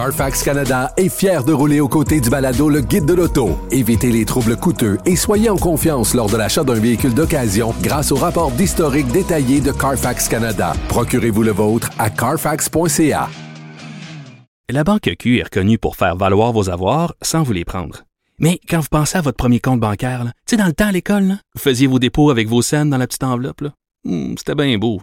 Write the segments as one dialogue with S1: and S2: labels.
S1: Carfax Canada est fier de rouler aux côtés du balado Le Guide de l'auto. Évitez les troubles coûteux et soyez en confiance lors de l'achat d'un véhicule d'occasion grâce au rapport d'historique détaillé de Carfax Canada. Procurez-vous le vôtre à carfax.ca.
S2: La Banque Q est reconnue pour faire valoir vos avoirs sans vous les prendre. Mais quand vous pensez à votre premier compte bancaire, tu sais, dans le temps à l'école, vous faisiez vos dépôts avec vos scènes dans la petite enveloppe. Hmm, C'était bien beau.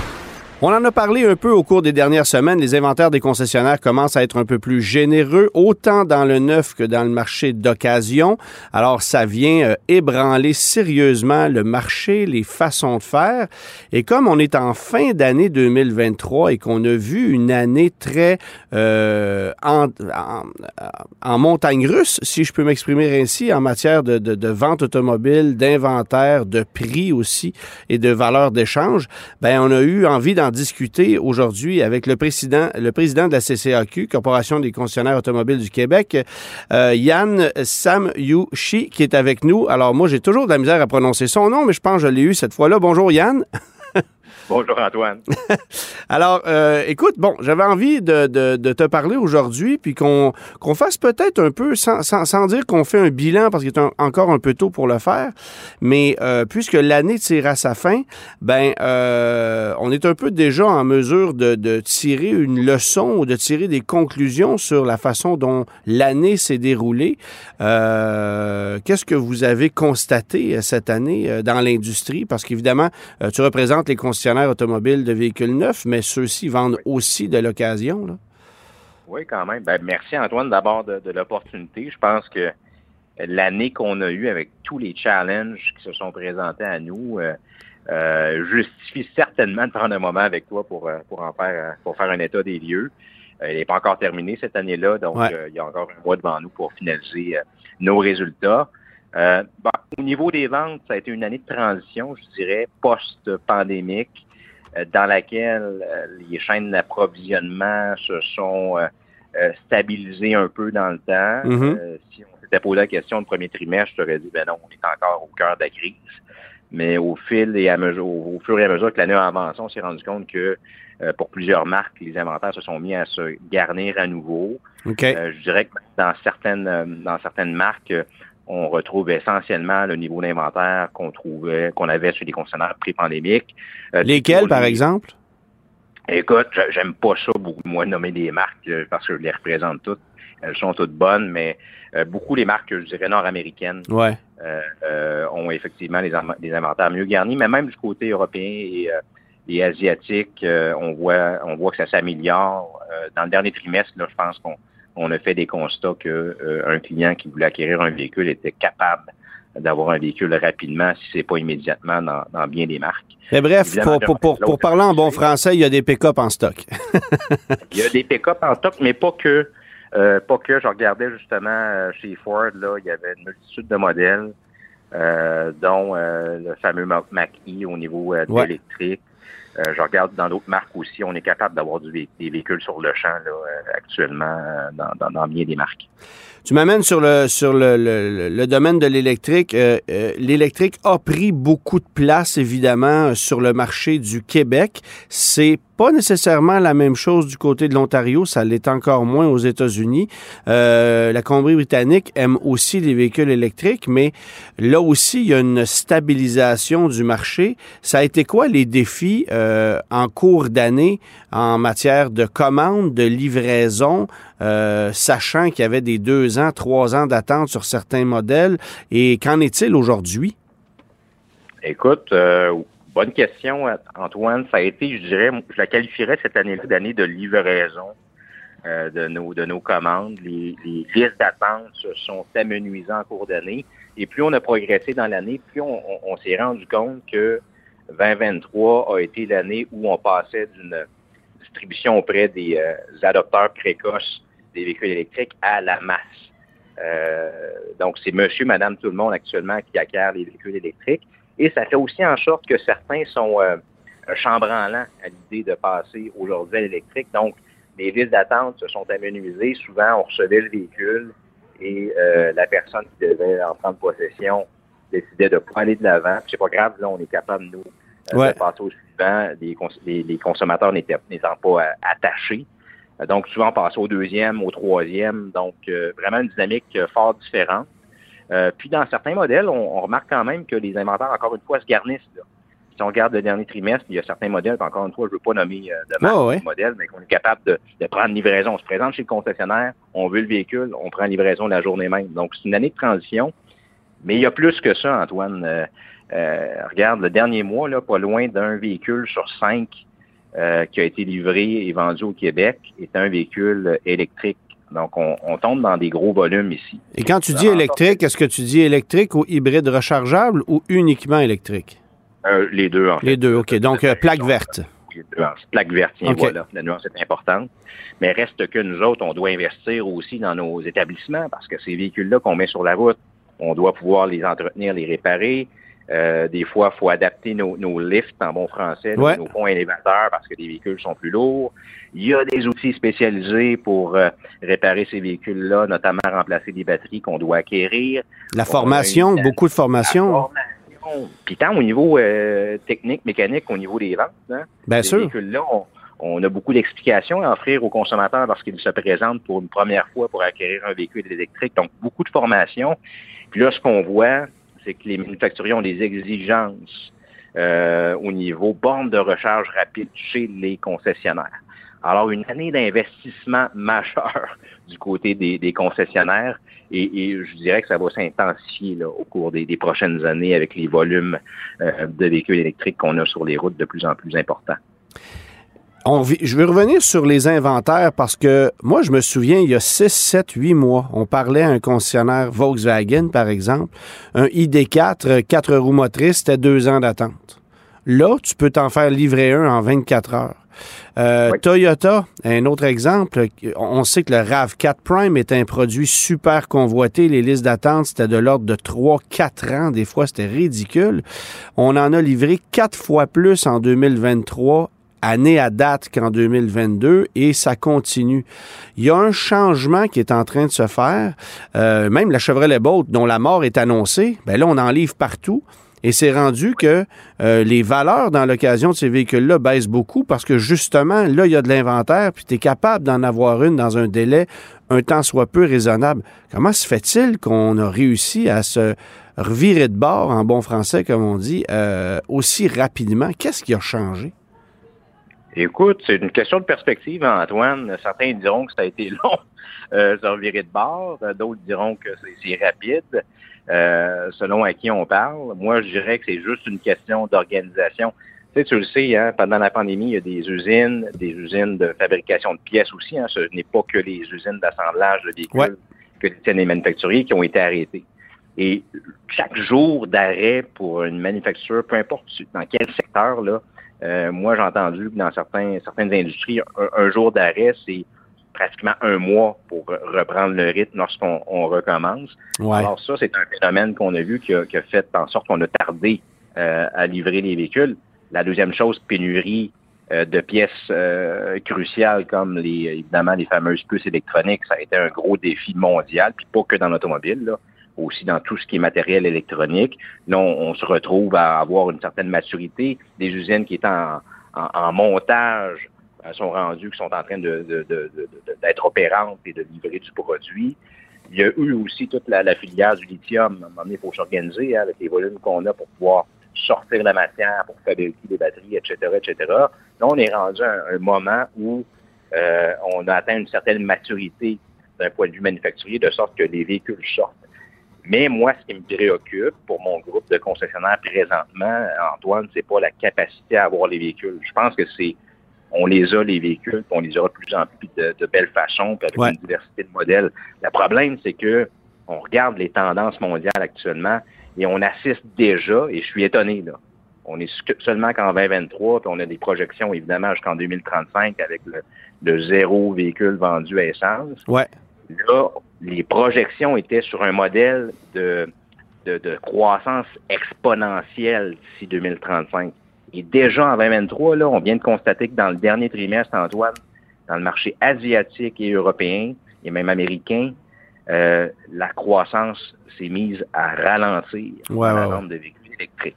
S3: On en a parlé un peu au cours des dernières semaines. Les inventaires des concessionnaires commencent à être un peu plus généreux, autant dans le neuf que dans le marché d'occasion. Alors, ça vient euh, ébranler sérieusement le marché, les façons de faire. Et comme on est en fin d'année 2023 et qu'on a vu une année très euh, en, montagne russe, si je peux m'exprimer ainsi, en matière de, de, de vente automobile, d'inventaire, de prix aussi et de valeur d'échange, ben on a eu envie d'en discuter aujourd'hui avec le président, le président de la CCAQ, Corporation des concessionnaires automobiles du Québec, euh, Yann Samyushi, qui est avec nous. Alors moi, j'ai toujours de la misère à prononcer son nom, mais je pense que je l'ai eu cette fois-là. Bonjour Yann.
S4: Bonjour Antoine.
S3: Alors, euh, écoute, bon, j'avais envie de, te parler aujourd'hui, puis qu'on fasse peut-être un peu, sans, sans, sans dire qu'on fait un bilan, parce qu'il est encore un peu tôt pour le faire, mais euh, puisque l'année tire à sa fin, ben, euh, on est un peu déjà en mesure de, tirer une leçon ou de tirer des conclusions sur la façon dont l'année s'est déroulée. Qu'est-ce que vous avez constaté cette année dans l'industrie? Parce qu'évidemment, tu représentes les concessionnaires automobiles de véhicules neufs, mais ceux-ci vendent oui. aussi de l'occasion.
S4: Oui, quand même. Ben, merci Antoine d'abord de, de l'opportunité. Je pense que l'année qu'on a eue avec tous les challenges qui se sont présentés à nous euh, euh, justifie certainement de prendre un moment avec toi pour, pour en faire pour faire un état des lieux. Elle n'est pas encore terminée cette année-là, donc ouais. il y a encore un mois devant nous pour finaliser nos résultats. Euh, bon, au niveau des ventes, ça a été une année de transition, je dirais, post-pandémique, euh, dans laquelle euh, les chaînes d'approvisionnement se sont stabilisées un peu dans le temps. Mm -hmm. si on s'était posé la question le premier trimestre, je t'aurais dit, ben non, on est encore au cœur de la crise. Mais au fil et à mesure, au, fur et à mesure que l'année a avancé, on s'est rendu compte que euh, pour plusieurs marques, les inventaires se sont mis à se garnir à nouveau.
S3: Okay.
S4: Euh, je dirais que dans certaines, dans certaines marques, on retrouve essentiellement le niveau d'inventaire qu'on trouvait, qu'on avait sur les concessionnaires pré-pandémiques.
S3: Euh, Lesquels, par exemple?
S4: Écoute, j'aime pas ça beaucoup, moi, nommer des marques parce que je les représente toutes. Elles sont toutes bonnes, mais euh, beaucoup les marques, je dirais, nord-américaines
S3: ouais.
S4: euh, ont effectivement des, des, inventaires mieux garnis, mais même du côté européen et, et asiatique, on voit on voit que ça s'améliore. dans le dernier trimestre, là, je pense qu'on on a fait des constats que euh, un client qui voulait acquérir un véhicule était capable d'avoir un véhicule rapidement si c'est pas immédiatement dans, dans, bien des marques.
S3: Mais bref, pour, pour, pour, pour, parler en bon français, il y a des pick-up en stock.
S4: il y a des pick-up en stock, mais pas que. Euh, pas que. Je regardais justement chez Ford, là, il y avait une multitude de modèles, euh, dont le fameux Mach-E au niveau de ouais. l'électrique. Euh, je regarde dans d'autres marques aussi, on est capable d'avoir des véhicules sur le champ là, euh, actuellement dans, dans, bien des marques.
S3: Tu m'amènes sur le sur le, le, domaine de l'électrique. Euh, l'électrique a pris beaucoup de place, évidemment, sur le marché du Québec. C'est pas nécessairement la même chose du côté de l'Ontario, ça l'est encore moins aux États-Unis. Euh, la Colombie-Britannique aime aussi les véhicules électriques, mais là aussi, il y a une stabilisation du marché. Ça a été quoi les défis euh, en cours d'année en matière de commandes, de livraison, euh, sachant qu'il y avait des deux ans, trois ans d'attente sur certains modèles, et qu'en est-il aujourd'hui?
S4: Écoute, euh, Bonne question, Antoine. Ça a été, je dirais, je la qualifierais cette année-là d'année de livraison de, nos, de nos commandes. Les, listes d'attente se sont amenuisées en cours d'année. Et plus on a progressé dans l'année, plus on s'est rendu compte que 2023 a été l'année où on passait d'une distribution auprès des euh, adopteurs précoces des véhicules électriques à la masse. donc, c'est monsieur, madame, tout le monde actuellement qui acquiert les véhicules électriques. Et ça fait aussi en sorte que certains sont chambranlants à l'idée de passer aujourd'hui à l'électrique. Donc, les listes d'attente se sont amenuisées. Souvent, on recevait le véhicule et la personne qui devait en prendre possession décidait de pas aller de l'avant. C'est pas grave, là, on est capable, nous, de passer au suivant. Les, consommateurs n'étant pas attachés. Donc, souvent, on passe au deuxième, au troisième. Donc, euh, vraiment une dynamique euh, fort différente. Euh, puis, dans certains modèles, on, remarque quand même que les inventaires, encore une fois, se garnissent. Si on regarde le dernier trimestre, il y a certains modèles, encore une fois, je ne veux pas nommer de marque modèle, mais qu'on est capable de, de, prendre livraison. On se présente chez le concessionnaire, on veut le véhicule, on prend livraison la journée même. Donc, c'est une année de transition. Mais il y a plus que ça, Antoine. Regarde, le dernier mois, là, pas loin d'un véhicule sur cinq euh, qui a été livré et vendu au Québec est un véhicule électrique. Donc, on, tombe dans des gros volumes ici.
S3: Et quand tu dis électrique, est-ce que tu dis électrique ou hybride rechargeable ou uniquement électrique?
S4: Euh, les deux, en
S3: fait. Les deux, OK. Donc, euh, plaque verte.
S4: Plaque verte, tiens, voilà. La nuance est importante. Mais reste que nous autres, on doit investir aussi dans nos établissements parce que ces véhicules-là qu'on met sur la route, on doit pouvoir les entretenir, les réparer. Euh, des fois, il faut adapter nos, lifts en bon français, nos, ponts élévateurs parce que les véhicules sont plus lourds. Il y a des outils spécialisés pour euh, réparer ces véhicules-là, notamment remplacer des batteries qu'on doit acquérir.
S3: La formation, beaucoup de formation.
S4: Puis tant au niveau euh, technique, mécanique, au niveau des ventes. Hein,
S3: Bien
S4: sûr. véhicules-là, on, a beaucoup d'explications à offrir aux consommateurs lorsqu'ils se présentent pour une première fois pour acquérir un véhicule électrique. Donc, beaucoup de formation. Puis là, ce qu'on voit, c'est que les manufacturiers ont des exigences euh, au niveau borne de recharge rapide chez les concessionnaires. Alors, une année d'investissement majeur du côté des, concessionnaires et, je dirais que ça va s'intensifier au cours des, prochaines années avec les volumes euh, de véhicules électriques qu'on a sur les routes de plus en plus importants
S3: je vais revenir sur les inventaires parce que moi, je me souviens, il y a 6, 7, 8 mois, on parlait à un concessionnaire Volkswagen, par exemple, un ID4, 4 roues motrices, c'était deux ans d'attente. Là, tu peux t'en faire livrer un en 24 heures. Euh, Toyota, un autre exemple, on sait que le RAV4 Prime est un produit super convoité. Les listes d'attente, c'était de l'ordre de 3-4 ans. Des fois, c'était ridicule. On en a livré quatre fois plus en 2023 année à date qu'en 2022 et ça continue. Il y a un changement qui est en train de se faire. Euh, même la Chevrolet Bolt, dont la mort est annoncée, ben là, on en livre partout. Et c'est rendu que euh, les valeurs dans l'occasion de ces véhicules-là baissent beaucoup parce que justement, là, il y a de l'inventaire, puis tu es capable d'en avoir une dans un délai un temps soit peu raisonnable. Comment se fait-il qu'on a réussi à se revirer de bord, en bon français, comme on dit, euh, aussi rapidement? Qu'est-ce qui a changé?
S4: Écoute, c'est une question de perspective, Antoine. Certains diront que ça a été long, euh, se revirer de bord. D'autres diront que c'est rapide, euh, selon à qui on parle. Moi, je dirais que c'est juste une question d'organisation. Tu sais, tu le sais, hein, pendant la pandémie, il y a des usines, des usines de fabrication de pièces aussi. Hein. Ce n'est pas que les usines d'assemblage de véhicules que tiennent les manufacturiers qui ont été arrêtés. Et chaque jour d'arrêt pour une manufacture, peu importe dans quel secteur, là, euh, moi, j'ai entendu que dans certains, certaines industries, un, jour d'arrêt, c'est pratiquement un mois pour reprendre le rythme lorsqu'on on recommence. Alors ça, c'est un phénomène qu'on a vu qui a, fait en sorte qu'on a tardé euh, à livrer les véhicules. La deuxième chose, pénurie euh, de pièces cruciales comme les évidemment les fameuses puces électroniques, ça a été un gros défi mondial, puis pas que dans l'automobile. Aussi dans tout ce qui est matériel électronique. Là, on, se retrouve à avoir une certaine maturité. Des usines qui étaient en, montage euh, sont rendues, qui sont en train d'être opérantes et de livrer du produit. Il y a eu aussi toute la, filière du lithium. À un moment donné, il faut s'organiser hein, avec les volumes qu'on a pour pouvoir sortir la matière, pour fabriquer des batteries, etc., etc. Là, on est rendu à un, moment où euh, on a atteint une certaine maturité d'un point de vue manufacturier, de sorte que les véhicules sortent. Mais moi, ce qui me préoccupe pour mon groupe de concessionnaires présentement, Antoine, c'est pas la capacité à avoir les véhicules. Je pense que c'est on les a, les véhicules, puis on les aura de plus en plus de, de belle façon, puis avec une diversité de modèles. Le problème, c'est que on regarde les tendances mondiales actuellement et on assiste déjà, et je suis étonné, là. On est seulement qu'en 2023, puis on a des projections, évidemment, jusqu'en 2035 avec le, le, zéro véhicule vendu à essence.
S3: Ouais
S4: Là, les projections étaient sur un modèle de, de, de croissance exponentielle d'ici 2035. Et déjà en 2023, là, on vient de constater que dans le dernier trimestre, Antoine, dans le marché asiatique et européen, et même américain, euh, la croissance s'est mise à ralentir
S3: Ouais,
S4: dans
S3: ouais.
S4: norme de véhicules électriques.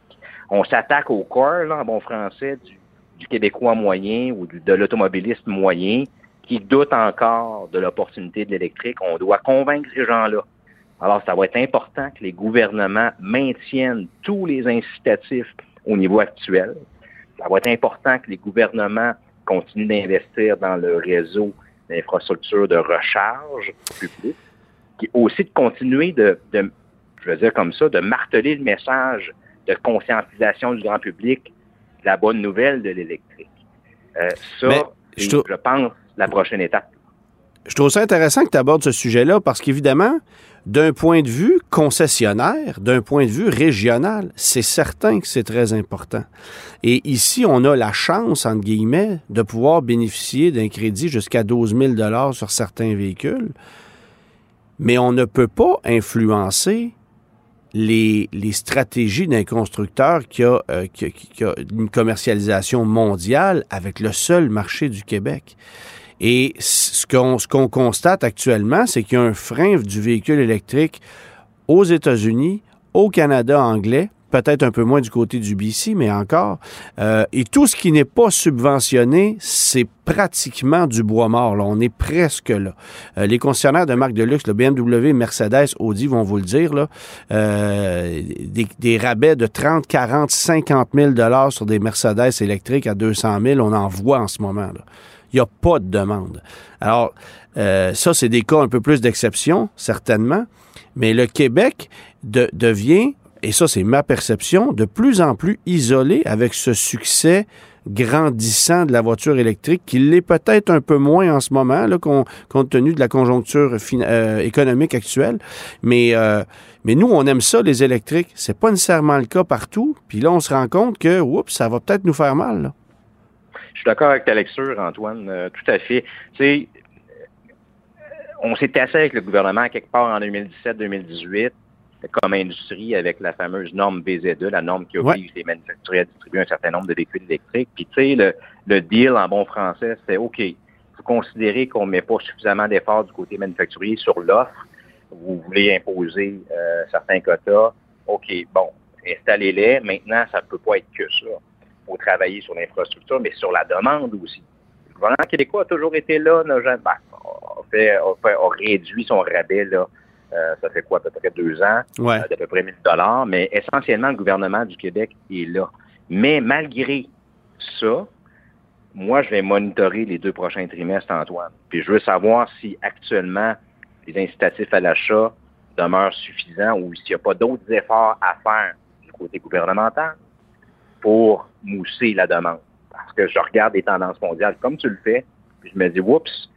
S4: On s'attaque au corps, là, en bon français, du, du Québécois moyen ou du- de l'automobiliste moyen qui doute encore de l'opportunité de l'électrique. On doit convaincre ces gens-là. Alors, ça va être important que les gouvernements maintiennent tous les incitatifs au niveau actuel. Ça va être important que les gouvernements continuent d'investir dans le réseau d'infrastructures de recharge publique, qui aussi de continuer de, de, je veux dire comme ça, de marteler le message de conscientisation du grand public de la bonne nouvelle de l'électrique. Euh, ça,
S3: je
S4: je pense, la prochaine étape.
S3: Je trouve ça intéressant que tu abordes ce sujet-là parce qu'évidemment, d'un point de vue concessionnaire, d'un point de vue régional, c'est certain que c'est très important. Et ici, on a la chance, entre guillemets, de pouvoir bénéficier d'un crédit jusqu'à 12 000 sur certains véhicules, mais on ne peut pas influencer les, stratégies d'un constructeur euh, qui a une commercialisation mondiale avec le seul marché du Québec. Et ce qu'on qu'on constate actuellement, c'est qu'il y a un frein du véhicule électrique aux États-Unis, au Canada anglais, peut-être un peu moins du côté du BC, mais encore. Euh, et tout ce qui n'est pas subventionné, c'est pratiquement du bois mort. Là. On est presque là. Euh, les concessionnaires de marques de luxe, le BMW, Mercedes, Audi vont vous le dire, là, euh, des, des rabais de 30, 40, 50 000 dollars sur des Mercedes électriques à 200 000, on en voit en ce moment. Là. Il n'y a pas de demande. Alors, euh, ça, c'est des cas un peu plus d'exception, certainement. Mais le Québec de- devient, et ça, c'est ma perception, de plus en plus isolé avec ce succès grandissant de la voiture électrique, qui l'est peut-être un peu moins en ce moment, là, com- compte tenu de la conjoncture euh, économique actuelle. Mais, euh, mais nous, on aime ça, les électriques. C'est pas nécessairement le cas partout. Puis là, on se rend compte que, oups, ça va peut-être nous faire mal. là.
S4: Je suis d'accord avec ta lecture, Antoine, euh, tout à fait. Tu sais, on s'est tassé avec le gouvernement quelque part en 2017-2018 comme industrie avec la fameuse norme BZ2, la norme qui oblige les manufacturiers à distribuer un certain nombre de véhicules électriques. Puis tu sais, le, le deal en bon français, c'est OK, vous considérez qu'on ne met pas suffisamment d'efforts du côté manufacturier sur l'offre, vous voulez imposer euh, certains quotas, OK, bon, installez-les. Maintenant, ça ne peut pas être que ça. Faut travailler sur l'infrastructure, mais sur la demande aussi. Le gouvernement québécois a toujours été là, n'a jamais, ben, a, fait, a, fait, a réduit son rabais là, euh, ça fait quoi, à peu près deux ans,
S3: ouais.
S4: euh, d'à peu près 1000 dollars, mais essentiellement, le gouvernement du Québec est là. Mais malgré ça, moi, je vais monitorer les deux prochains trimestres, Antoine. Puis je veux savoir si actuellement les incitatifs à l'achat demeurent suffisants ou s'il n'y a pas d'autres efforts à faire du côté gouvernemental pour mousser la demande. Parce que je regarde les tendances mondiales comme tu le fais, puis je me dis, oups,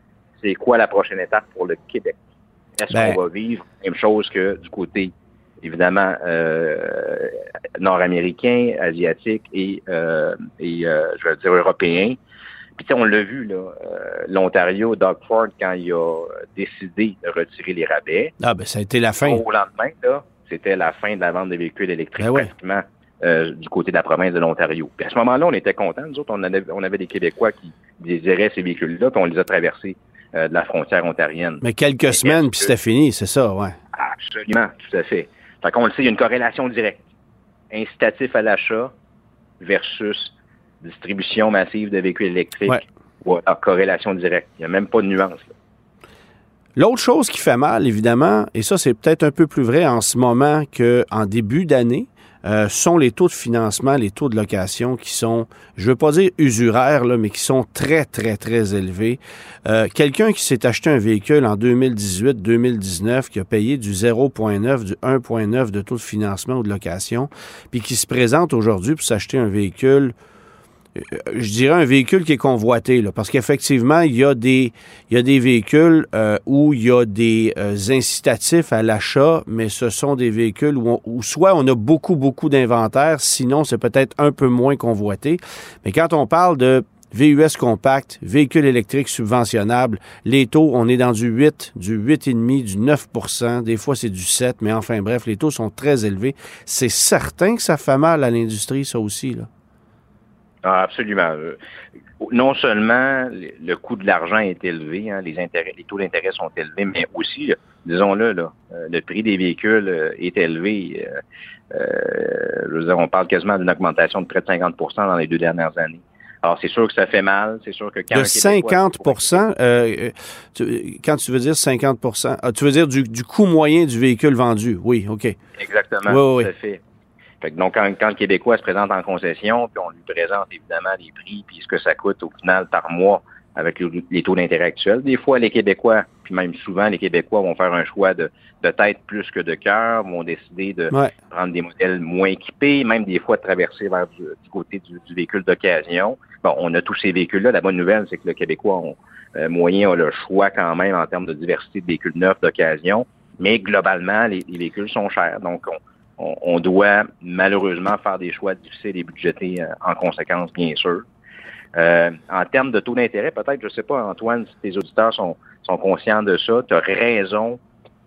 S4: c'est quoi la prochaine étape pour le Québec? Est-ce
S3: Ben,
S4: qu'on va vivre la même chose que du côté, évidemment, euh, nord-américain, asiatique et, euh, et euh, je vais dire, européen? Puis tu sais, on l'a vu, là, euh, l'Ontario, Doug Ford, quand il a décidé de retirer les rabais,
S3: Ah, ben, ça a été la fin.
S4: au lendemain, là, c'était la fin de la vente des véhicules électriques
S3: Ben ouais.
S4: pratiquement euh, du côté de la province de l'Ontario. Puis à ce moment-là, on était contents. Nous autres, on avait, on avait des Québécois qui désiraient ces véhicules-là, puis on les a traversés euh, de la frontière ontarienne.
S3: Mais quelques semaines, puis c'était fini, c'est ça, ouais.
S4: Absolument, tout à fait. Fait qu'on le sait, il y a une corrélation directe. Incitatif à l'achat versus distribution massive de véhicules électriques.
S3: Ouais.
S4: Voilà, corrélation directe. Il n'y a même pas de nuance. là.
S3: L'autre chose qui fait mal, évidemment, et ça c'est peut-être un peu plus vrai en ce moment qu'en début d'année, euh, sont les taux de financement, les taux de location qui sont, je veux pas dire usuraires, là, mais qui sont très, très, très élevés. Euh, Quelqu'un qui s'est acheté un véhicule en 2018-2019, qui a payé du 0,9, du 1,9 de taux de financement ou de location, puis qui se présente aujourd'hui pour s'acheter un véhicule je dirais un véhicule qui est convoité, là, parce qu'effectivement, il y a des, il y a des véhicules euh, où il y a des euh, incitatifs à l'achat, mais ce sont des véhicules où, où soit on a beaucoup, beaucoup d'inventaire, sinon c'est peut-être un peu moins convoité. Mais quand on parle de VUS compact, véhicule électrique subventionnable. Les taux, on est dans du 8, du 8,5, du 9% Des fois, c'est du 7, mais enfin, bref, les taux sont très élevés. C'est certain que ça fait mal à l'industrie, ça aussi, là.
S4: Ah, absolument. Euh, non seulement le coût de l'argent est élevé, hein, les, intérêts, les taux d'intérêt sont élevés, mais aussi, disons-le, là, euh, le prix des véhicules euh, est élevé. je veux dire, on parle quasiment d'une augmentation de près de 50% dans les deux dernières années. Alors, c'est sûr que ça fait mal. C'est sûr que quand.
S3: De 50% quand tu veux dire 50 ah, tu veux dire du, du, coût moyen du véhicule vendu. Oui, OK.
S4: Exactement. Oui, oui. fait. Fait donc, quand, le Québécois se présente en concession, puis on lui présente évidemment les prix, puis ce que ça coûte au final par mois avec les taux d'intérêt actuels, des fois, les Québécois, puis même souvent, les Québécois vont faire un choix de, de tête plus que de cœur, vont décider de prendre des modèles moins équipés, même des fois de traverser vers du, côté du, véhicule d'occasion. Bon, on a tous ces véhicules-là. La bonne nouvelle, c'est que le Québécois euh, moyen a le choix quand même en termes de diversité de véhicules neufs d'occasion, mais globalement, les, les véhicules sont chers. Donc, on, on, doit malheureusement faire des choix difficiles et budgétés euh, en conséquence, bien sûr. Euh, en termes de taux d'intérêt, peut-être, je ne sais pas, Antoine, si tes auditeurs sont, sont conscients de ça, tu as raison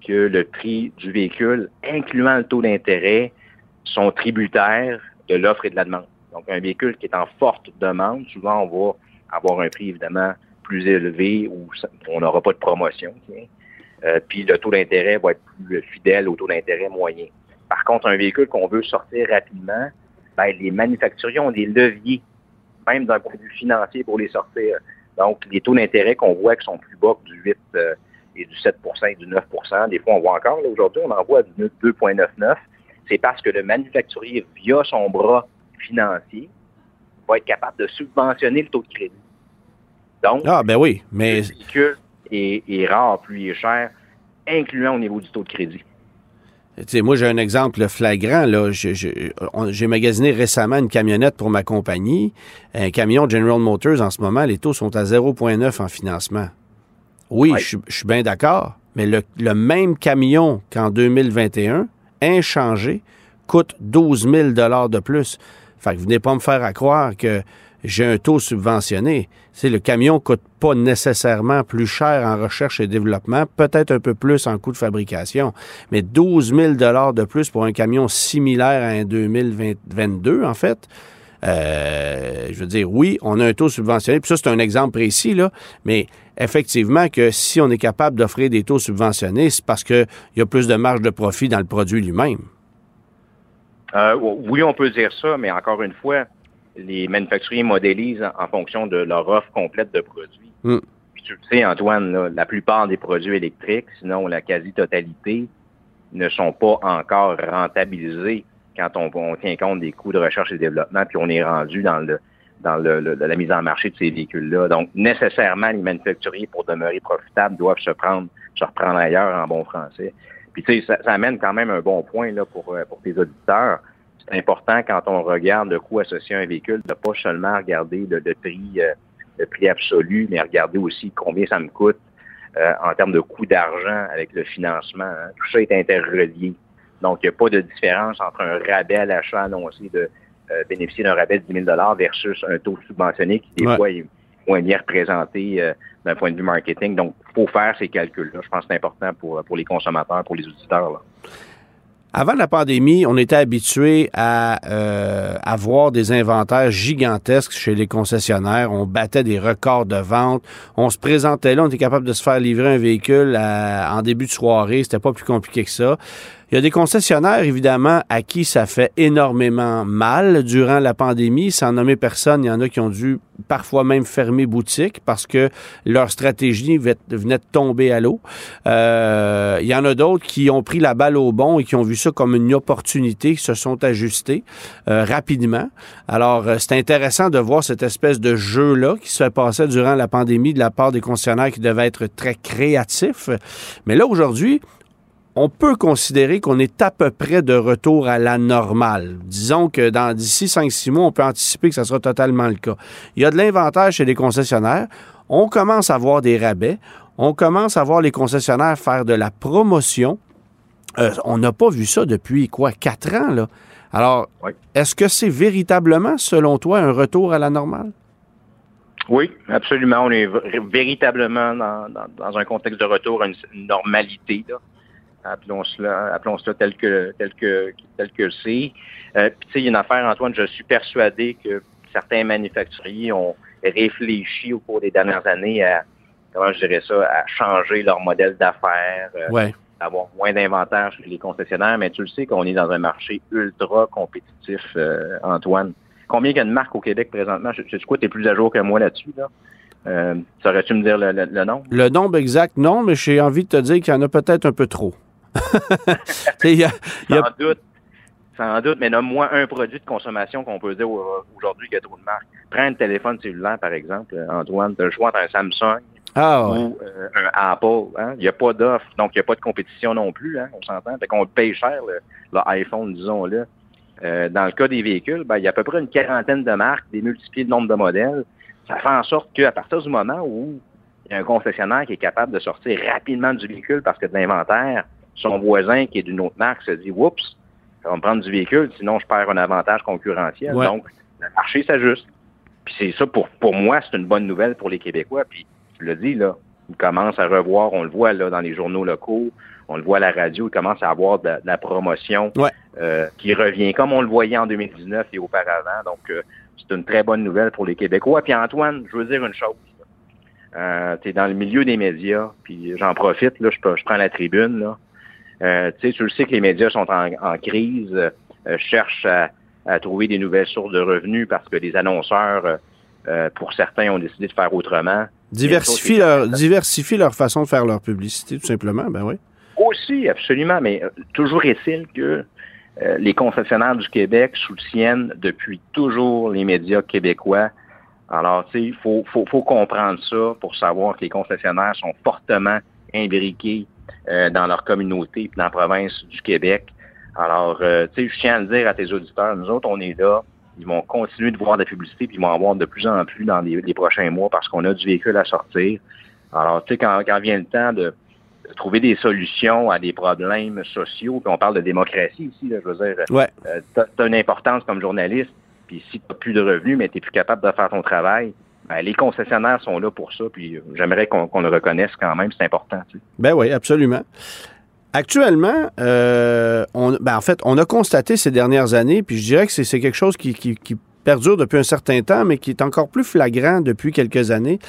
S4: que le prix du véhicule, incluant le taux d'intérêt, sont tributaires de l'offre et de la demande. Donc, un véhicule qui est en forte demande, souvent, on va avoir un prix évidemment plus élevé ou on n'aura pas de promotion. Euh, puis le taux d'intérêt va être plus fidèle au taux d'intérêt moyen. Par contre, un véhicule qu'on veut sortir rapidement, ben, les manufacturiers ont des leviers, même d'un point de vue financier, pour les sortir. Donc, les taux d'intérêt qu'on voit qui sont plus bas que du 8 euh, et du 7 et du 9% des fois on voit encore, aujourd'hui, on en voit du 2,99 c'est parce que le manufacturier, via son bras financier, va être capable de subventionner le taux de crédit. Donc,
S3: ah, ben oui, mais... le
S4: véhicule est, est rare, plus il est cher, incluant au niveau du taux de crédit
S3: moi, j'ai un exemple flagrant. Là. J'ai magasiné récemment une camionnette pour ma compagnie. Un camion General Motors, en ce moment, les taux sont à 0,9 en financement. Oui, je, suis bien d'accord, mais le, même camion qu'en 2021, inchangé, coûte 12 000 de plus. Fait que vous venez pas me faire croire que j'ai un taux subventionné. Le camion coûte pas nécessairement plus cher en recherche et développement, peut-être un peu plus en coût de fabrication, mais 12 000 de plus pour un camion similaire à un 2022, en fait. Euh, je veux dire, oui, on a un taux subventionné, puis ça, c'est un exemple précis, là, mais effectivement que si on est capable d'offrir des taux subventionnés, c'est parce qu'il y a plus de marge de profit dans le produit lui-même.
S4: Euh, oui, on peut dire ça, mais encore une fois, les manufacturiers modélisent en, fonction de leur offre complète de produits. Mm. Puis tu le sais, Antoine, la plupart des produits électriques, sinon la quasi-totalité, ne sont pas encore rentabilisés quand on, tient compte des coûts de recherche et développement, puis on est rendu dans le dans le, la mise en marché de ces véhicules-là. Donc, nécessairement, les manufacturiers, pour demeurer profitables, doivent se prendre, se reprendre ailleurs en bon français. Puis, tu sais, ça, ça, amène quand même un bon point là, pour, euh, pour tes auditeurs c'est important quand on regarde le coût associé à un véhicule de pas seulement regarder le, prix, euh, le prix absolu, mais regarder aussi combien ça me coûte euh, en termes de coût d'argent avec le financement. Hein. Tout ça est interrelié. Donc, il n'y a pas de différence entre un rabais à l'achat annoncé de euh, bénéficier d'un rabais de 10 000 versus un taux subventionné qui, des fois, est moins bien représenté d'un point de vue marketing. Donc, il faut faire ces calculs-là. Je pense que c'est important pour, pour les consommateurs, pour les auditeurs. Là.
S3: Avant la pandémie, on était habitué à euh, avoir des inventaires gigantesques chez les concessionnaires. On battait des records de vente. On se présentait là, on était capable de se faire livrer un véhicule en début de soirée. C'était pas plus compliqué que ça. Il y a des concessionnaires, évidemment, à qui ça fait énormément mal durant la pandémie. Sans nommer personne, il y en a qui ont dû parfois même fermer boutique parce que leur stratégie venait de tomber à l'eau. Euh, il y en a d'autres qui ont pris la balle au bon et qui ont vu ça comme une opportunité, qui se sont ajustés euh, rapidement. Alors, euh, c'est intéressant de voir cette espèce de jeu-là qui se passait durant la pandémie de la part des concessionnaires qui devaient être très créatifs. Mais là, aujourd'hui, on peut considérer qu'on est à peu près de retour à la normale. Disons que dans d'ici 5-6 mois, on peut anticiper que ça sera totalement le cas. Il y a de l'inventaire chez les concessionnaires. On commence à voir des rabais. On commence à voir les concessionnaires faire de la promotion. Euh, on n'a pas vu ça depuis quoi, quatre ans, là. Alors, est-ce que c'est véritablement, selon toi, un retour à la normale?
S4: Oui, absolument. On est véritablement dans, un contexte de retour à une, normalité. Appelons cela, appelons cela tel que tel que tel que c'est. Euh, puis tu sais, il y a une affaire, Antoine, je suis persuadé que certains manufacturiers ont réfléchi au cours des dernières années à comment je dirais ça, à changer leur modèle d'affaires,
S3: euh,
S4: avoir moins d'inventaire chez les concessionnaires, mais tu le sais qu'on est dans un marché ultra compétitif, euh, Antoine. Combien il y a de marques au Québec présentement? Je, sais quoi, tu es plus à jour que moi là-dessus, là? Euh, saurais-tu me dire le, le, nombre?
S3: Le nombre exact, non, mais j'ai envie de te dire qu'il y en a peut-être un peu trop.
S4: Sans doute. Sans doute, mais nomme-moi un produit de consommation qu'on peut dire aujourd'hui qu'il y a trop de marques. Prends un téléphone cellulaire, par exemple, Antoine, tu as le choix entre un Samsung,
S3: ah,
S4: ou euh, un Apple. Hein? Il n'y a pas d'offre, donc il n'y a pas de compétition non plus, hein, on s'entend. Fait qu'on paye cher, l'iPhone, disons-le. Euh, dans le cas des véhicules, ben, il y a à peu près une quarantaine de marques, des multipliés de nombre de modèles. Ça fait en sorte qu'à partir du moment où il y a un concessionnaire qui est capable de sortir rapidement du véhicule parce que de l'inventaire, son voisin qui est d'une autre marque se dit Oups, ça va me prendre du véhicule, sinon je perds un avantage concurrentiel. Donc, le marché s'ajuste. Puis c'est ça, pour, pour moi, c'est une bonne nouvelle pour les Québécois. Puis tu l'as dit, là, ils commencent à revoir, on le voit là dans les journaux locaux, on le voit à la radio, ils commencent à avoir de, la promotion euh, qui revient comme on le voyait en 2019 et auparavant. Donc, euh, c'est une très bonne nouvelle pour les Québécois. Puis Antoine, je veux dire une chose. Euh, tu es dans le milieu des médias, puis j'en profite, là, je, prends la tribune. Là. Euh, tu le sais que les médias sont en, crise, cherchent à, à, trouver des nouvelles sources de revenus parce que les annonceurs, pour certains, ont décidé de faire autrement.
S3: Diversifie leur, diversifie leur façon de faire leur publicité, tout simplement, ben oui.
S4: Aussi, absolument, mais euh, toujours est-il que euh, les concessionnaires du Québec soutiennent depuis toujours les médias québécois. Alors, tu sais, il faut, faut, faut, comprendre ça pour savoir que les concessionnaires sont fortement imbriqués euh, dans leur communauté et dans la province du Québec. Alors, tu sais, je tiens à le dire à tes auditeurs, nous autres, on est là ils vont continuer de voir de la publicité, puis ils vont en voir de plus en plus dans les, prochains mois parce qu'on a du véhicule à sortir. Alors, tu sais, quand, vient le temps de, trouver des solutions à des problèmes sociaux, puis on parle de démocratie ici, je veux dire,
S3: ouais.
S4: Euh, tu as, une importance comme journaliste, puis si tu n'as plus de revenus, mais tu n'es plus capable de faire ton travail, ben, les concessionnaires sont là pour ça, puis j'aimerais qu'on le reconnaisse quand même, c'est important. Tu
S3: Ben oui, absolument. Actuellement, euh, on, ben en fait, on a constaté ces dernières années, puis je dirais que c'est quelque chose qui, perdure depuis un certain temps, mais qui est encore plus flagrant depuis quelques années.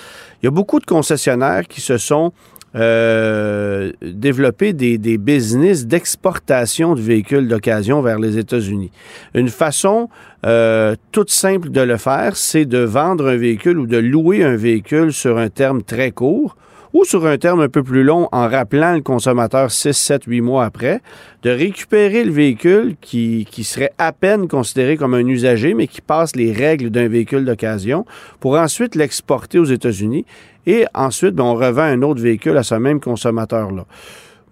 S3: Il y a beaucoup de concessionnaires qui se sont euh, développés des, des business d'exportation de véhicules d'occasion vers les États-Unis. Une façon euh, toute simple de le faire, c'est de vendre un véhicule ou de louer un véhicule sur un terme très court ou sur un terme un peu plus long en rappelant le consommateur 6, 7, 8 mois après, de récupérer le véhicule qui, qui serait à peine considéré comme un usager, mais qui passe les règles d'un véhicule d'occasion, pour ensuite l'exporter aux États-Unis. Et ensuite, ben, on revend un autre véhicule à ce même consommateur-là.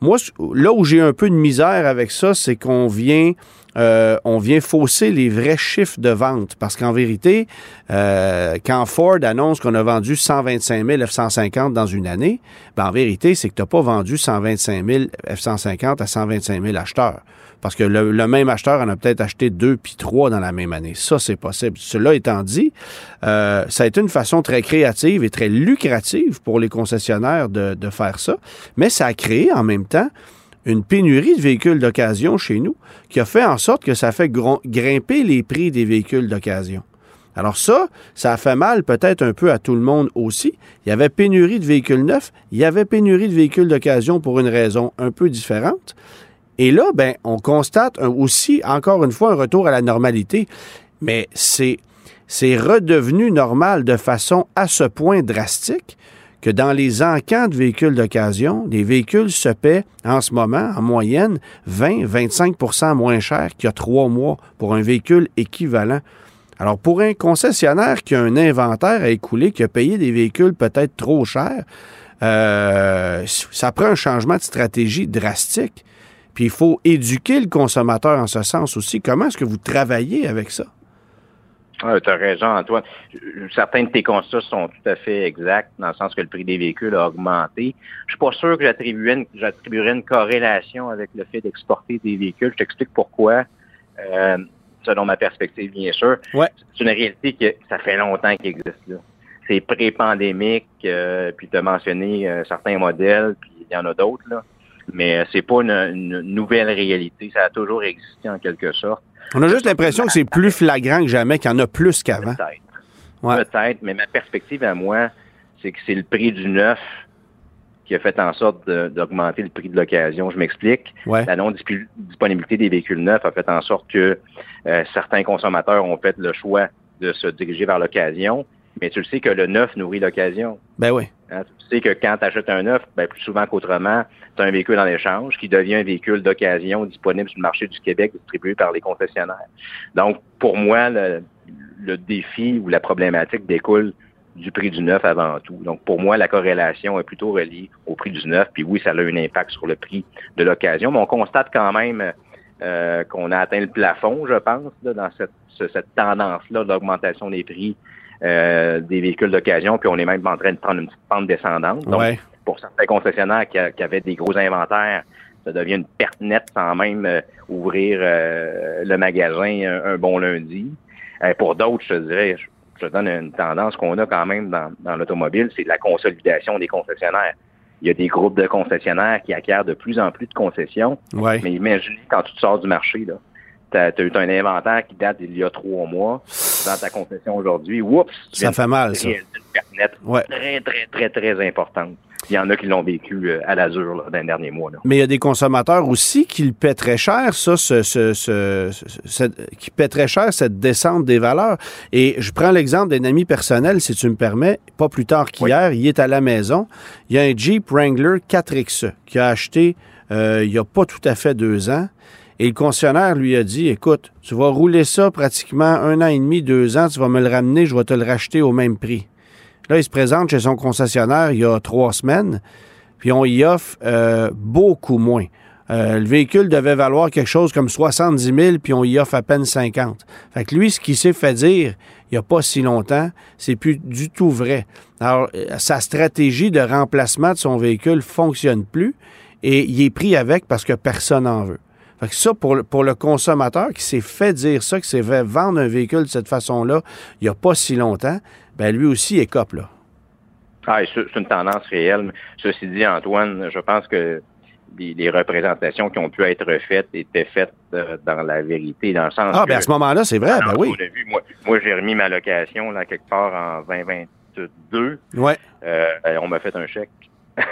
S3: Moi, là où j'ai un peu de misère avec ça, c'est qu'on vient euh, on vient fausser les vrais chiffres de vente. Parce qu'en vérité, euh, quand Ford annonce qu'on a vendu 125 000 F-150 dans une année, ben en vérité, c'est que tu n'as pas vendu 125 000 F-150 à 125 000 acheteurs. Parce que le, même acheteur en a peut-être acheté deux puis trois dans la même année. Ça, c'est possible. Cela étant dit, euh, ça a été une façon très créative et très lucrative pour les concessionnaires de, de faire ça. Mais ça a créé en même temps une pénurie de véhicules d'occasion chez nous qui a fait en sorte que ça fait grimper les prix des véhicules d'occasion. Alors ça, ça a fait mal peut-être un peu à tout le monde aussi. Il y avait pénurie de véhicules neufs, il y avait pénurie de véhicules d'occasion pour une raison un peu différente. Et là, ben, on constate aussi, encore une fois, un retour à la normalité. Mais c'est, c'est redevenu normal de façon à ce point drastique que dans les encans de véhicules d'occasion, les véhicules se paient en ce moment, en moyenne, 20-25% moins cher qu'il y a trois mois pour un véhicule équivalent. Alors, pour un concessionnaire qui a un inventaire à écouler, qui a payé des véhicules peut-être trop chers, euh, ça prend un changement de stratégie drastique. Puis il faut éduquer le consommateur en ce sens aussi. Comment est-ce que vous travaillez avec ça?
S4: Ah, tu as raison, Antoine. Certains de tes constats sont tout à fait exacts, dans le sens que le prix des véhicules a augmenté. Je suis pas sûr que j'attribuerais une, une corrélation avec le fait d'exporter des véhicules. Je t'explique pourquoi. Euh, selon ma perspective, bien sûr.
S3: Ouais.
S4: C'est une réalité que ça fait longtemps qu'il existe là. c'est pré-pandémique, euh, puis tu as mentionné euh, certains modèles, puis il y en a d'autres, là. Mais c'est pas une, nouvelle réalité. Ça a toujours existé en quelque sorte.
S3: On a juste l'impression que c'est plus flagrant que jamais, qu'il y en a plus qu'avant.
S4: Peut-être. Peut-être, mais ma perspective à moi, c'est que c'est le prix du neuf qui a fait en sorte d'augmenter le prix de l'occasion. Je m'explique. La non-disponibilité des véhicules neufs a fait en sorte que certains consommateurs ont fait le choix de se diriger vers l'occasion mais tu le sais que le neuf nourrit l'occasion.
S3: Ben oui.
S4: Hein, tu sais que quand tu achètes un neuf, ben plus souvent qu'autrement, tu as un véhicule en échange qui devient un véhicule d'occasion disponible sur le marché du Québec distribué par les concessionnaires. Donc, pour moi, le, défi ou la problématique découle du prix du neuf avant tout. Donc, pour moi, la corrélation est plutôt reliée au prix du neuf. Puis oui, ça a un impact sur le prix de l'occasion, mais on constate quand même euh, qu'on a atteint le plafond, je pense, dans cette, cette tendance-là d'augmentation des prix euh, des véhicules d'occasion, puis on est même en train de prendre une petite pente descendante. Donc, pour certains concessionnaires qui, avaient des gros inventaires, ça devient une perte nette sans même euh, ouvrir euh, le magasin un, bon lundi. pour d'autres, je te dirais, je, te donne une tendance qu'on a quand même dans, dans l'automobile, c'est la consolidation des concessionnaires. Il y a des groupes de concessionnaires qui acquièrent de plus en plus de concessions.
S3: Ouais.
S4: Mais imaginez quand tu te sors du marché, là, tu as, eu un inventaire qui date d'il y a trois mois dans ta concession aujourd'hui. Oups!
S3: Ça fait mal, ça.
S4: Très, très, très, très importante. Il y en a qui l'ont vécu euh, à l'azur dans les derniers mois.
S3: Mais il y a des consommateurs aussi qui le paient très cher, ça, ce, ce, qui paient très cher cette descente des valeurs. Et je prends l'exemple d'un ami personnel, si tu me permets. Pas plus tard qu'hier, il est à la maison. Il y a un Jeep Wrangler 4XE qui a acheté euh, il n'y a pas tout à fait deux ans. Et le concessionnaire lui a dit, écoute, tu vas rouler ça pratiquement un an et demi, deux ans, tu vas me le ramener, je vais te le racheter au même prix. Là, il se présente chez son concessionnaire il y a trois semaines, puis on y offre euh, beaucoup moins. Euh, le véhicule devait valoir quelque chose comme 70 000, puis on y offre à peine 50. Fait que lui, ce qu'il s'est fait dire il n'y a pas si longtemps, c'est plus du tout vrai. Alors, euh, sa stratégie de remplacement de son véhicule fonctionne plus et il est pris avec parce que personne n'en veut. Fait que ça, pour, pour le consommateur qui s'est fait dire ça, qui s'est fait vendre un véhicule de cette façon-là, il n'y a pas si longtemps, ben lui aussi écope, là.
S4: Ah, c'est une tendance réelle. Ceci dit, Antoine, je pense que les, représentations qui ont pu être faites étaient faites euh, dans la vérité, dans le sens
S3: Ah, bien à ce moment-là, c'est vrai, ben oui.
S4: moi, j'ai remis ma location là, quelque part en 2022.
S3: Ouais.
S4: Euh, on m'a fait un chèque.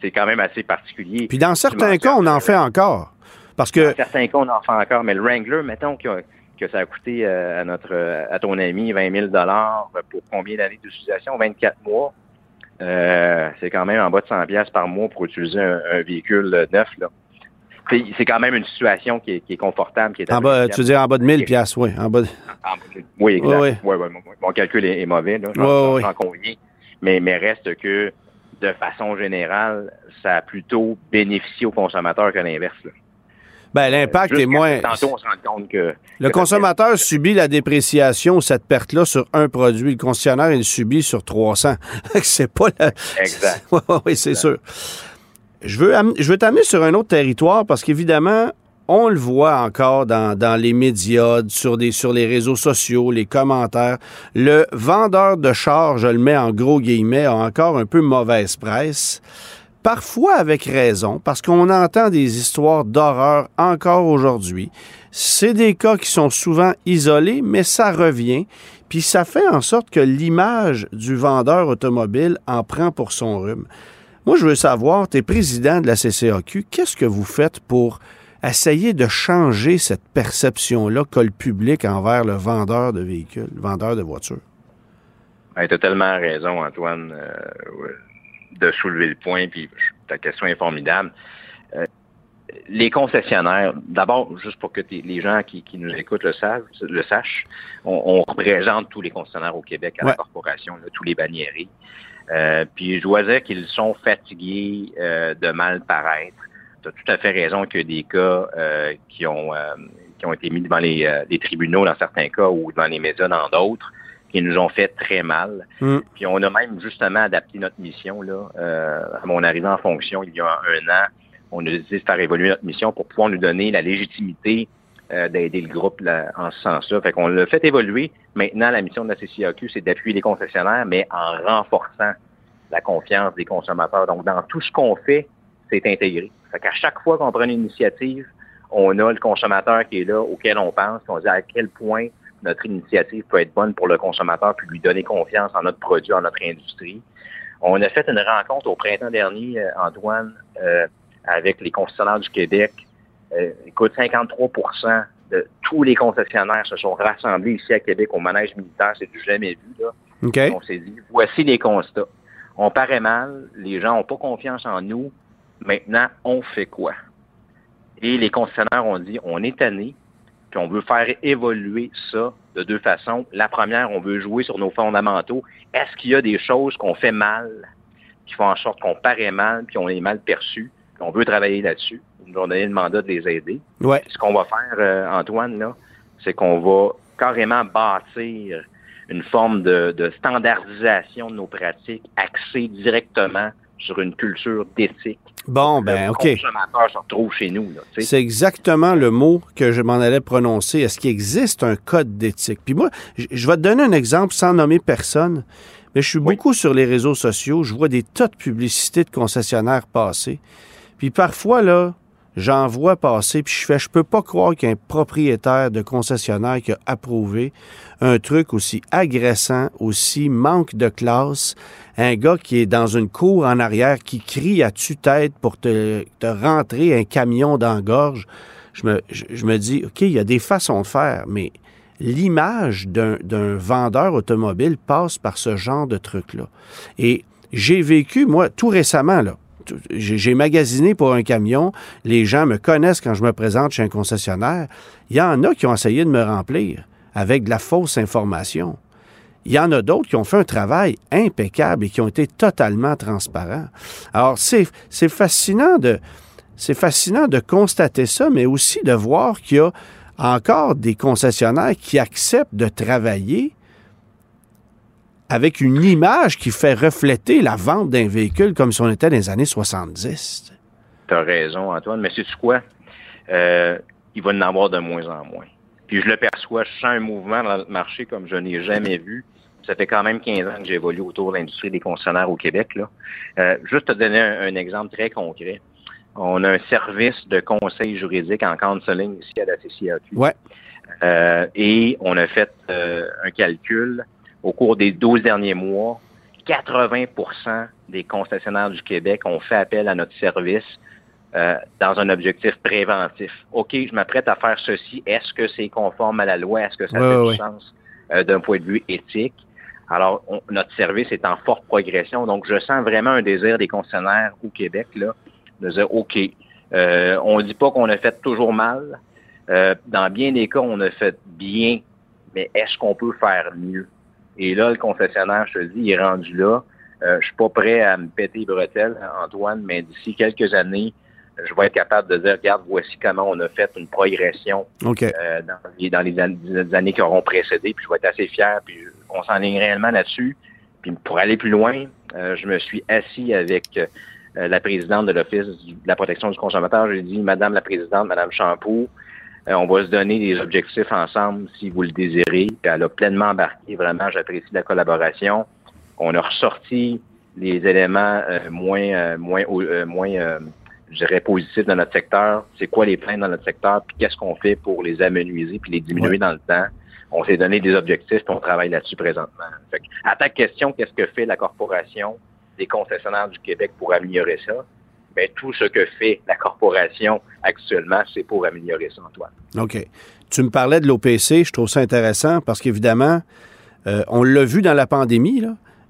S4: c'est quand même assez particulier.
S3: Puis dans certains cas, on en fait encore. Parce que...
S4: Dans certains cas, on en fait encore, mais le Wrangler, mettons que, que ça a coûté euh, à notre à ton ami 20 000 pour combien d'années d'utilisation? 24 mois. Euh, c'est quand même en bas de 100 pièces par mois pour utiliser un, véhicule neuf. Là. C'est quand même une situation qui est, confortable. Qui est
S3: en bas, tu veux dire en bas de 1000 pièces, oui. En bas
S4: Oui, exact. Oui, oui. mon, calcul est, mauvais, là. J'en conviens. Mais, mais reste que, de façon générale, ça a plutôt bénéficié aux consommateurs que l'inverse.
S3: Ben, l'impact est moins.
S4: Tantôt, on se rend compte que.
S3: Le consommateur subit la dépréciation, cette perte-là, sur un produit. Le concessionnaire, il subit sur 300. c'est pas la.
S4: Exact.
S3: oui, c'est sûr. Je veux, je veux t'amener sur un autre territoire parce qu'évidemment, on le voit encore dans, dans, les médias, sur, des, sur les réseaux sociaux, les commentaires. Le vendeur de char, je le mets en gros guillemets, a encore un peu mauvaise presse parfois avec raison, parce qu'on entend des histoires d'horreur encore aujourd'hui. C'est des cas qui sont souvent isolés, mais ça revient, puis ça fait en sorte que l'image du vendeur automobile en prend pour son rhume. Moi, je veux savoir, tu es président de la CCAQ, qu'est-ce que vous faites pour essayer de changer cette perception-là qu'a le public envers le vendeur de véhicules, le vendeur de voitures?
S4: tu as tellement raison, Antoine. Euh, de soulever le point, puis ta question est formidable. Euh, les concessionnaires, d'abord, juste pour que les gens qui, nous écoutent le, savent, le sachent, on, représente tous les concessionnaires au Québec à la corporation, tous les bannières. Euh, puis je dois dire qu'ils sont fatigués euh, de mal paraître. Tu as tout à fait raison qu'il y a des cas qui ont qui ont été mis devant les, les, tribunaux dans certains cas ou devant les médias dans d'autres qui nous ont fait très mal. Mm. Puis on a même justement adapté notre mission là. Euh, à mon arrivée en fonction il y a un an, on a décidé de faire évoluer notre mission pour pouvoir nous donner la légitimité euh, d'aider le groupe en ce sens-là. Fait qu'on l'a fait évoluer. Maintenant, la mission de la CCAQ, c'est d'appuyer les concessionnaires, mais en renforçant la confiance des consommateurs. Donc, dans tout ce qu'on fait, c'est intégré. Fait qu'à chaque fois qu'on prend une initiative, on a le consommateur qui est là, auquel on pense, on dit à quel point notre initiative peut être bonne pour le consommateur, puis lui donner confiance en notre produit, en notre industrie. On a fait une rencontre au printemps dernier, euh, Antoine, euh, avec les concessionnaires du Québec. Euh, écoute, 53% de tous les concessionnaires se sont rassemblés ici à Québec au manège militaire. C'est du jamais vu. Là. On s'est dit, voici les constats. On paraît mal, les gens n'ont pas confiance en nous. Maintenant, on fait quoi? Et les concessionnaires ont dit, on est tanné, puis on veut faire évoluer ça de deux façons. La première, on veut jouer sur nos fondamentaux. Est-ce qu'il y a des choses qu'on fait mal, qui font en sorte qu'on paraît mal, puis on est mal perçu? On veut travailler là-dessus. Ils nous ont donné le mandat de les aider.
S3: Ouais.
S4: Ce qu'on va faire, euh, Antoine, là, c'est qu'on va carrément bâtir une forme de, de standardisation de nos pratiques axée directement sur une culture d'éthique
S3: Bon, ben, OK.
S4: se retrouve chez nous.
S3: C'est exactement le mot que je m'en allais prononcer. Est-ce qu'il existe un code d'éthique? Puis moi, je vais te donner un exemple sans nommer personne, mais je suis beaucoup sur les réseaux sociaux. Je vois des tas de publicités de concessionnaires passer. Puis parfois, là, j'en vois passer, puis je fais, je peux pas croire qu'un propriétaire de concessionnaire qui a approuvé un truc aussi agressant, aussi manque de classe, un gars qui est dans une cour en arrière, qui crie à tue-tête pour te, rentrer un camion dans gorge. Je me, je, me dis, OK, il y a des façons de faire, mais l'image d'un vendeur automobile passe par ce genre de truc-là. Et j'ai vécu, moi, tout récemment, là, j'ai magasiné pour un camion. Les gens me connaissent quand je me présente chez un concessionnaire. Il y en a qui ont essayé de me remplir avec de la fausse information. Il y en a d'autres qui ont fait un travail impeccable et qui ont été totalement transparents. Alors, c'est fascinant de, c'est fascinant de constater ça, mais aussi de voir qu'il y a encore des concessionnaires qui acceptent de travailler avec une image qui fait refléter la vente d'un véhicule comme si on était dans les années 70.
S4: Tu as raison, Antoine, mais c'est quoi? Euh, il va en avoir de moins en moins. Puis je le perçois, je sens un mouvement dans le marché comme je n'ai jamais vu. Ça fait quand même 15 ans que j'évolue autour de l'industrie des concessionnaires au Québec. Là. Euh, juste te donner un, exemple très concret. On a un service de conseil juridique en counseling ici à la CCAQ.
S3: Ouais.
S4: Euh, et on a fait un calcul au cours des 12 derniers mois, 80% des concessionnaires du Québec ont fait appel à notre service euh, dans un objectif préventif. OK, je m'apprête à faire ceci. Est-ce que c'est conforme à la loi? Est-ce que ça fait du sens euh, d'un point de vue éthique? Alors, notre service est en forte progression. Donc, je sens vraiment un désir des concessionnaires au Québec là, de dire, OK, euh, on ne dit pas qu'on a fait toujours mal. dans bien des cas, on a fait bien, mais est-ce qu'on peut faire mieux? Et là, le concessionnaire, je te dis, il est rendu là. Euh, je suis pas prêt à me péter les bretelles, Antoine, mais d'ici quelques années, je vais être capable de dire, regarde, voici comment on a fait une progression
S3: euh,
S4: dans, les, dans les, années qui auront précédé, puis je vais être assez fier, puis on s'enligne réellement là-dessus. Puis pour aller plus loin, euh, je me suis assis avec euh, la présidente de l'Office de la protection du consommateur. J'ai dit, Madame la présidente, Madame Champoux, on va se donner des objectifs ensemble si vous le désirez. elle a pleinement embarqué. Vraiment, j'apprécie la collaboration. On a ressorti les éléments euh, moins, euh, moins, moins, je dirais, positifs dans notre secteur. C'est quoi les plaintes dans notre secteur, puis qu'est-ce qu'on fait pour les amenuiser puis les diminuer dans le temps? On s'est donné des objectifs, puis on travaille là-dessus présentement. à ta question, qu'est-ce que fait la corporation des concessionnaires du Québec pour améliorer ça? Mais tout ce que fait la corporation actuellement, c'est pour améliorer ça, Antoine.
S3: OK. Tu me parlais de l'OPC, je trouve ça intéressant parce qu'évidemment, euh, on l'a vu dans la pandémie.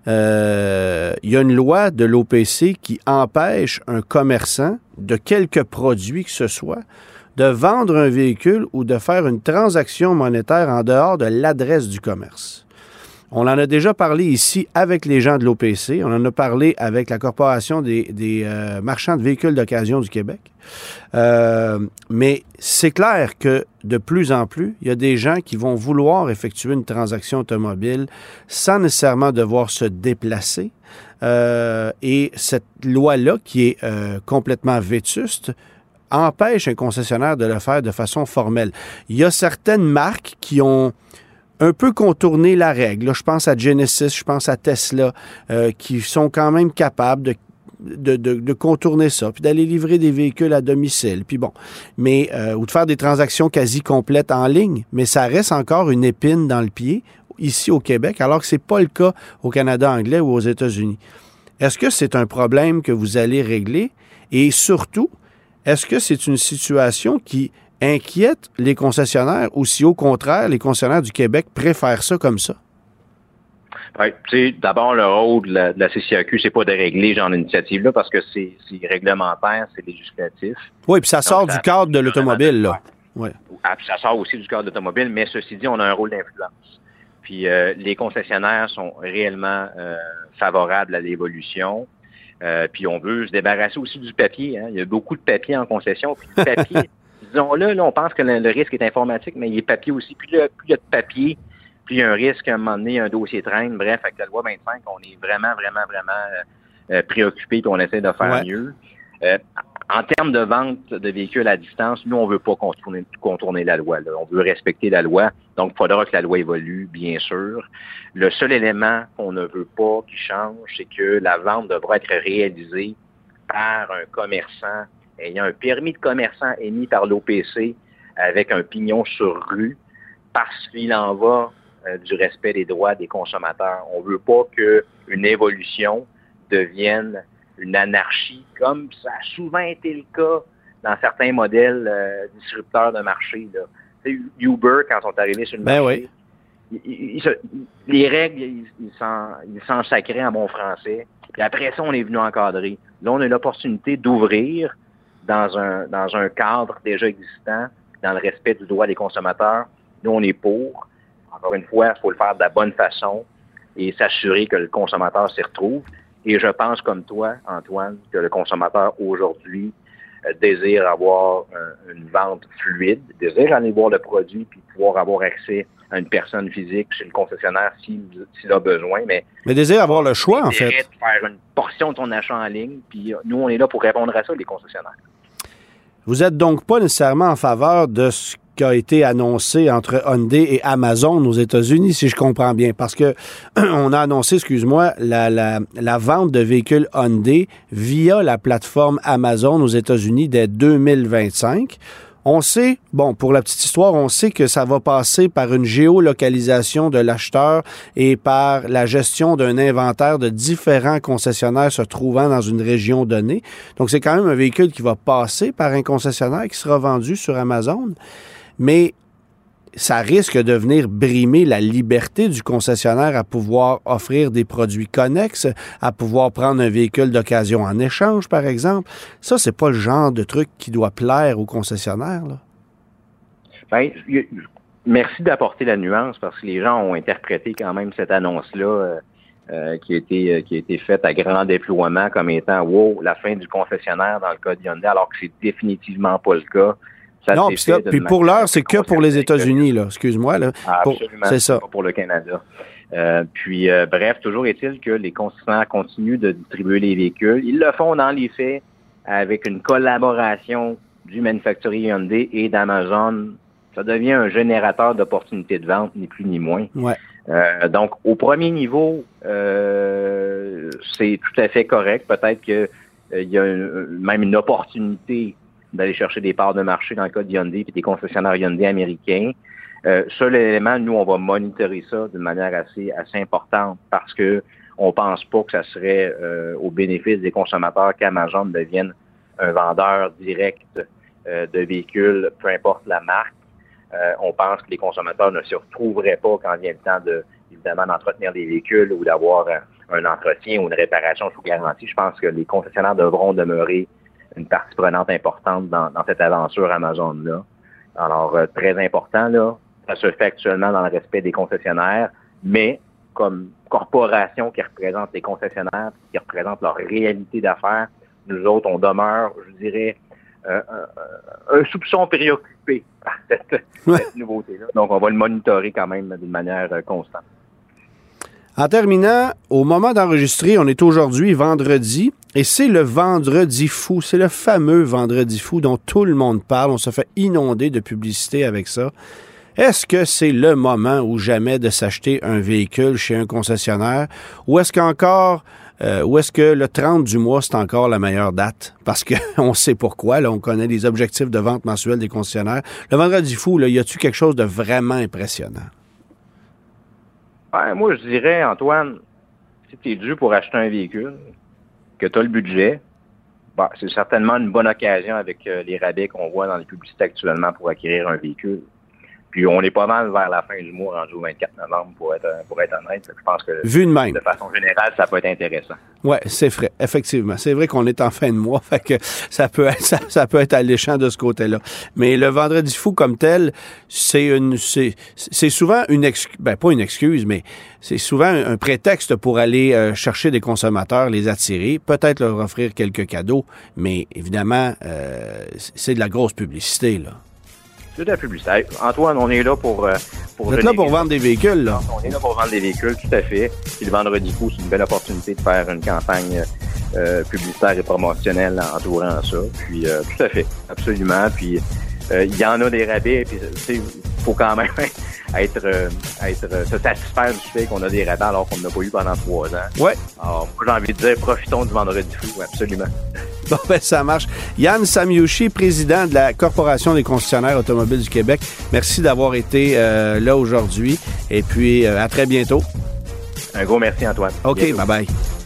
S3: Euh, il y a une loi de l'OPC qui empêche un commerçant de quelque produit que ce soit de vendre un véhicule ou de faire une transaction monétaire en dehors de l'adresse du commerce. On en a déjà parlé ici avec les gens de l'OPC. On en a parlé avec la Corporation des, euh, marchands de véhicules d'occasion du Québec. Euh, mais c'est clair que de plus en plus, il y a des gens qui vont vouloir effectuer une transaction automobile sans nécessairement devoir se déplacer. Euh, et cette loi-là, qui est complètement vétuste, empêche un concessionnaire de le faire de façon formelle. Il y a certaines marques qui ont un peu contourné la règle. je pense à Genesis, je pense à Tesla, euh, qui sont quand même capables de de, contourner ça, puis d'aller livrer des véhicules à domicile, puis bon, mais euh, ou de faire des transactions quasi complètes en ligne, mais ça reste encore une épine dans le pied ici au Québec, alors que c'est pas le cas au Canada anglais ou aux États-Unis. Est-ce que c'est un problème que vous allez régler? Et surtout, est-ce que c'est une situation qui inquiète les concessionnaires ou si au contraire les concessionnaires du Québec préfèrent ça comme ça?
S4: Oui, d'abord, le rôle de la, de la CCAQ, c'est pas de régler genre d'initiative-là parce que c'est réglementaire, c'est législatif.
S3: Oui, puis ça sort du cadre de l'automobile, là. Ouais.
S4: Ah, puis ça sort aussi du cadre de l'automobile, mais ceci dit, on a un rôle d'influence. Puis euh, les concessionnaires sont réellement euh, favorables à l'évolution. Euh, puis on veut se débarrasser aussi du papier. Hein. Il y a beaucoup de papier en concession. Puis le papier, disons-le, là, on pense que le, risque est informatique, mais il est papier aussi. Plus, plus il y a de papier, puis il y a un risque à un moment donné, un dossier traîne. Bref, avec la loi 25, on est vraiment, vraiment, vraiment euh, euh, préoccupé puis on essaie de faire mieux. Euh, en termes de vente de véhicules à distance, nous, on veut pas contourner, contourner la loi. On veut respecter la loi. Donc, il faudra que la loi évolue, bien sûr. Le seul élément qu'on ne veut pas qui change, c'est que la vente devra être réalisée par un commerçant ayant un permis de commerçant émis par l'OPC avec un pignon sur rue parce qu'il en va euh, du respect des droits des consommateurs. On ne veut pas qu'une évolution devienne une anarchie, comme ça a souvent été le cas dans certains modèles euh, disrupteurs de marché. Là. Uber, quand on est arrivé sur le ben marché, les règles, ils s'en sacraient en bon français. Puis après ça, on est venu encadrer. Là, on a l'opportunité d'ouvrir dans un, dans un cadre déjà existant, dans le respect du droit des consommateurs. Nous, on est pour. Encore une fois, il faut le faire de la bonne façon et s'assurer que le consommateur s'y retrouve. Et je pense, comme toi, Antoine, que le consommateur aujourd'hui euh, désire avoir une vente fluide, désire aller voir le produit puis pouvoir avoir accès à une personne physique chez le concessionnaire s'il a besoin. Mais,
S3: mais désire avoir le choix, en fait.
S4: faire une portion de ton achat en ligne. Puis euh, nous, on est là pour répondre à ça, les concessionnaires.
S3: Vous êtes donc pas nécessairement en faveur de ce qui a été annoncé entre Hyundai et Amazon aux États-Unis, si je comprends bien. Parce que on a annoncé, excuse-moi, la, la, vente de véhicules Hyundai via la plateforme Amazon aux États-Unis dès 2025. On sait, bon, pour la petite histoire, on sait que ça va passer par une géolocalisation de l'acheteur et par la gestion d'un inventaire de différents concessionnaires se trouvant dans une région donnée. Donc, c'est quand même un véhicule qui va passer par un concessionnaire qui sera vendu sur Amazon mais ça risque de venir brimer la liberté du concessionnaire à pouvoir offrir des produits connexes, à pouvoir prendre un véhicule d'occasion en échange, par exemple. Ça, c'est pas le genre de truc qui doit plaire aux concessionnaires.
S4: Ben, merci d'apporter la nuance parce que les gens ont interprété quand même cette annonce-là euh, euh, qui, a été, euh, qui a été faite à grand déploiement comme étant wow, la fin du concessionnaire dans le cas de Hyundai, alors que c'est définitivement pas le cas
S3: non, puis, pour l'heure, c'est que pour les États-Unis, là. Excuse-moi, là.
S4: absolument. C'est ça. Pas pour le Canada. Euh, puis, euh, bref, toujours est-il que les concessionnaires continuent de distribuer les véhicules. Ils le font dans les faits avec une collaboration du manufacturier Hyundai et d'Amazon. Ça devient un générateur d'opportunités de vente, ni plus ni moins.
S3: Ouais.
S4: Euh, donc, au premier niveau, c'est tout à fait correct. Peut-être qu'il y a même une opportunité d'aller chercher des parts de marché dans le cas de Hyundai et des concessionnaires Hyundai américains. Euh, seul élément, nous, on va monitorer ça d'une manière assez, assez importante parce que on pense pas que ça serait euh, au bénéfice des consommateurs qu'Amazon devienne un vendeur direct euh, de véhicules, peu importe la marque. Euh, on pense que les consommateurs ne se retrouveraient pas quand vient le temps de, évidemment, d'entretenir des véhicules ou d'avoir un entretien ou une réparation sous garantie. Je pense que les concessionnaires devront demeurer une partie prenante importante dans, cette aventure Amazon-là. Alors, euh, très important, là, ça se fait actuellement dans le respect des concessionnaires, mais comme corporation qui représente les concessionnaires, qui représente leur réalité d'affaires, nous autres, on demeure, je dirais, euh, un, soupçon préoccupé par cette, nouveauté-là. Donc, on va le monitorer quand même d'une manière euh, constante.
S3: En terminant, au moment d'enregistrer, on est aujourd'hui vendredi, et c'est le vendredi fou, c'est le fameux vendredi fou dont tout le monde parle, on se fait inonder de publicité avec ça. Est-ce que c'est le moment ou jamais de s'acheter un véhicule chez un concessionnaire? Ou est-ce qu'encore euh, ou est-ce que le 30 du mois, c'est encore la meilleure date? Parce qu'on sait pourquoi. Là, on connaît les objectifs de vente mensuelle des concessionnaires. Le vendredi fou, là, y a-tu quelque chose de vraiment impressionnant?
S4: Moi, je dirais, Antoine, si tu es dû pour acheter un véhicule, que tu as le budget, ben, c'est certainement une bonne occasion avec euh, les rabais qu'on voit dans les publicités actuellement pour acquérir un véhicule. Puis on est pas mal vers la fin du mois, rendu au 24 novembre, pour être, pour être honnête. Je pense que
S3: Vu de même.
S4: de façon générale, ça peut être intéressant.
S3: Oui, c'est vrai, effectivement. C'est vrai qu'on est en fin de mois, fait que ça peut être, ça, ça peut être alléchant de ce côté-là. Mais le vendredi fou comme tel, c'est une, c'est, c'est souvent une excuse, ben pas une excuse, mais c'est souvent un, un prétexte pour aller euh, chercher des consommateurs, les attirer, peut-être leur offrir quelques cadeaux, mais évidemment, euh, c'est de la grosse publicité, là.
S4: De la publicité. Antoine, on est là pour... euh, pour
S3: Vous êtes là pour vendre des véhicules, là.
S4: On est là pour vendre des véhicules, tout à fait. Puis le vendredi fou, c'est une belle opportunité de faire une campagne euh, publicitaire et promotionnelle entourant ça. Puis euh, tout à fait, absolument. Puis il y en a des rabais, puis tu faut quand même être, euh, être euh, se satisfaire du fait qu'on a des rabais alors qu'on n'a pas eu pendant trois ans.
S3: Ouais.
S4: Alors, moi, j'ai envie de dire, profitons du vendredi fou, absolument.
S3: Bon, ben, ça marche. Yann Samiushi, président de la Corporation des concessionnaires automobiles du Québec, merci d'avoir été euh, là aujourd'hui. Et puis, euh, à très bientôt.
S4: Un gros merci, Antoine.
S3: OK, bye-bye.